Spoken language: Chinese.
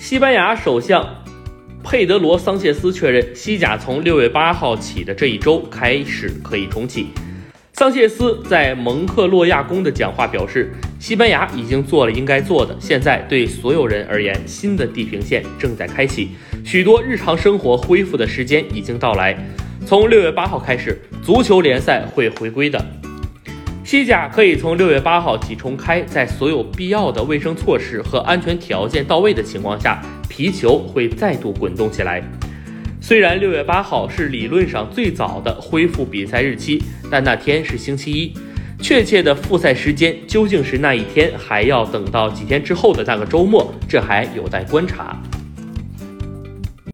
西班牙首相佩德罗·桑切斯确认，西甲从六月八号起的这一周开始可以重启。桑切斯在蒙克洛亚宫的讲话表示，西班牙已经做了应该做的，现在对所有人而言，新的地平线正在开启，许多日常生活恢复的时间已经到来。从六月八号开始，足球联赛会回归的。西甲可以从六月八号起重开，在所有必要的卫生措施和安全条件到位的情况下，皮球会再度滚动起来。虽然六月八号是理论上最早的恢复比赛日期，但那天是星期一，确切的复赛时间究竟是那一天，还要等到几天之后的那个周末，这还有待观察。